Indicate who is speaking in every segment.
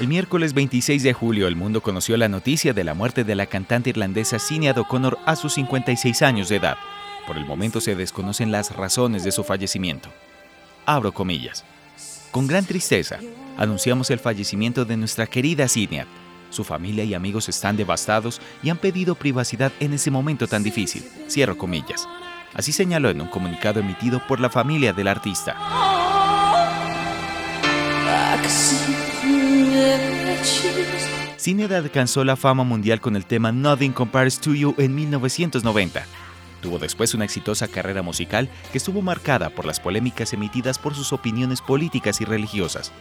Speaker 1: El miércoles 26 de julio el mundo conoció la noticia de la muerte de la cantante irlandesa Sinead O'Connor a sus 56 años de edad. Por el momento se desconocen las razones de su fallecimiento. Abro comillas. Con gran tristeza, anunciamos el fallecimiento de nuestra querida Sinead. Su familia y amigos están devastados y han pedido privacidad en ese momento tan difícil. Cierro comillas. Así señaló en un comunicado emitido por la familia del artista. Sinead alcanzó la fama mundial con el tema Nothing Compares to You en 1990. Tuvo después una exitosa carrera musical que estuvo marcada por las polémicas emitidas por sus opiniones políticas y religiosas.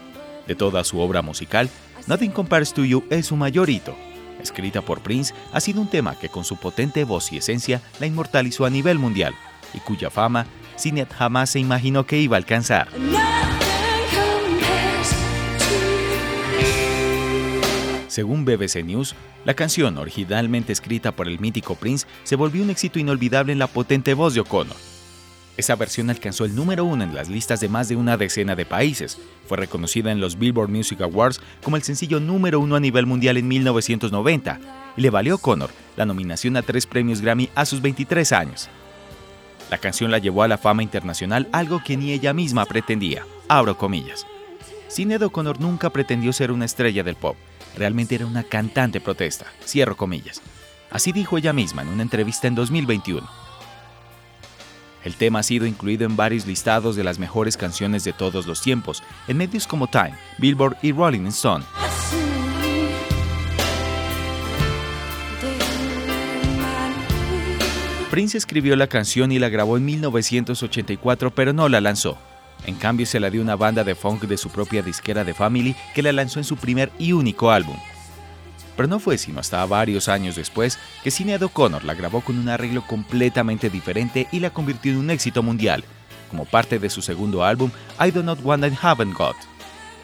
Speaker 1: De toda su obra musical, Nothing Compares to You es su mayor hito. Escrita por Prince, ha sido un tema que con su potente voz y esencia la inmortalizó a nivel mundial y cuya fama Sinead jamás se imaginó que iba a alcanzar. Según BBC News, la canción, originalmente escrita por el mítico Prince, se volvió un éxito inolvidable en la potente voz de O'Connor. Esa versión alcanzó el número uno en las listas de más de una decena de países. Fue reconocida en los Billboard Music Awards como el sencillo número uno a nivel mundial en 1990 y le valió a O'Connor la nominación a tres premios Grammy a sus 23 años. La canción la llevó a la fama internacional, algo que ni ella misma pretendía. Abro comillas. Sinead O'Connor nunca pretendió ser una estrella del pop realmente era una cantante protesta, cierro comillas. Así dijo ella misma en una entrevista en 2021. El tema ha sido incluido en varios listados de las mejores canciones de todos los tiempos, en medios como Time, Billboard y Rolling Stone. Prince escribió la canción y la grabó en 1984, pero no la lanzó. En cambio, se la dio una banda de funk de su propia disquera de Family que la lanzó en su primer y único álbum. Pero no fue sino hasta varios años después que Sinead O'Connor la grabó con un arreglo completamente diferente y la convirtió en un éxito mundial, como parte de su segundo álbum I Do Not Want and Haven't Got.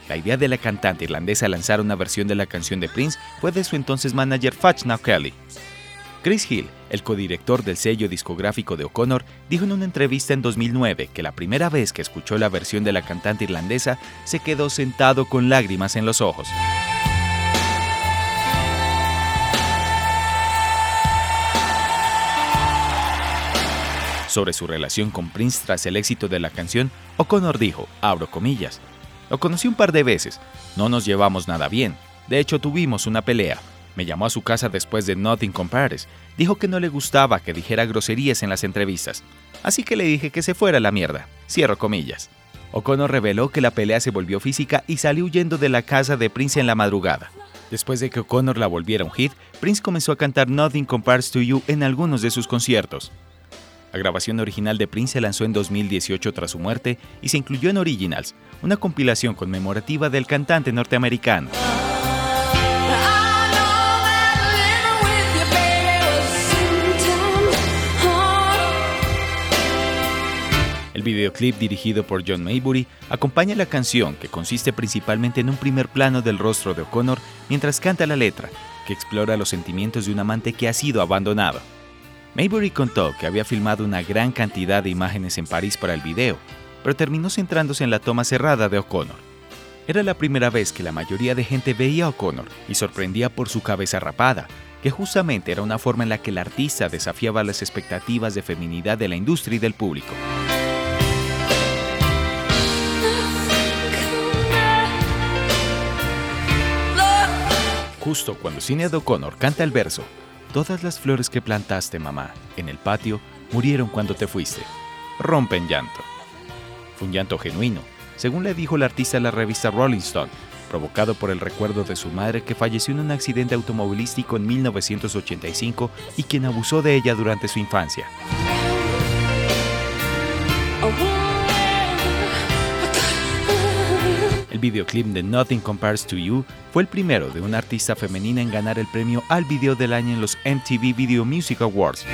Speaker 1: La idea de la cantante irlandesa lanzar una versión de la canción de Prince fue de su entonces manager Now Kelly. Chris Hill, el codirector del sello discográfico de O'Connor, dijo en una entrevista en 2009 que la primera vez que escuchó la versión de la cantante irlandesa se quedó sentado con lágrimas en los ojos. Sobre su relación con Prince tras el éxito de la canción, O'Connor dijo, abro comillas, lo conocí un par de veces, no nos llevamos nada bien, de hecho tuvimos una pelea, me llamó a su casa después de Nothing Compares. Dijo que no le gustaba que dijera groserías en las entrevistas. Así que le dije que se fuera a la mierda. Cierro comillas. O'Connor reveló que la pelea se volvió física y salió huyendo de la casa de Prince en la madrugada. Después de que O'Connor la volviera un hit, Prince comenzó a cantar Nothing Compares to You en algunos de sus conciertos. La grabación original de Prince se lanzó en 2018 tras su muerte y se incluyó en Originals, una compilación conmemorativa del cantante norteamericano. El videoclip dirigido por John Maybury acompaña la canción que consiste principalmente en un primer plano del rostro de O'Connor mientras canta la letra, que explora los sentimientos de un amante que ha sido abandonado. Maybury contó que había filmado una gran cantidad de imágenes en París para el video, pero terminó centrándose en la toma cerrada de O'Connor. Era la primera vez que la mayoría de gente veía O'Connor y sorprendía por su cabeza rapada, que justamente era una forma en la que el artista desafiaba las expectativas de feminidad de la industria y del público. Justo cuando Sinead O'Connor canta el verso, Todas las flores que plantaste, mamá, en el patio, murieron cuando te fuiste. Rompen llanto. Fue un llanto genuino, según le dijo el artista a la revista Rolling Stone, provocado por el recuerdo de su madre que falleció en un accidente automovilístico en 1985 y quien abusó de ella durante su infancia. Videoclip de Nothing Compares to You fue el primero de una artista femenina en ganar el premio al video del año en los MTV Video Music Awards.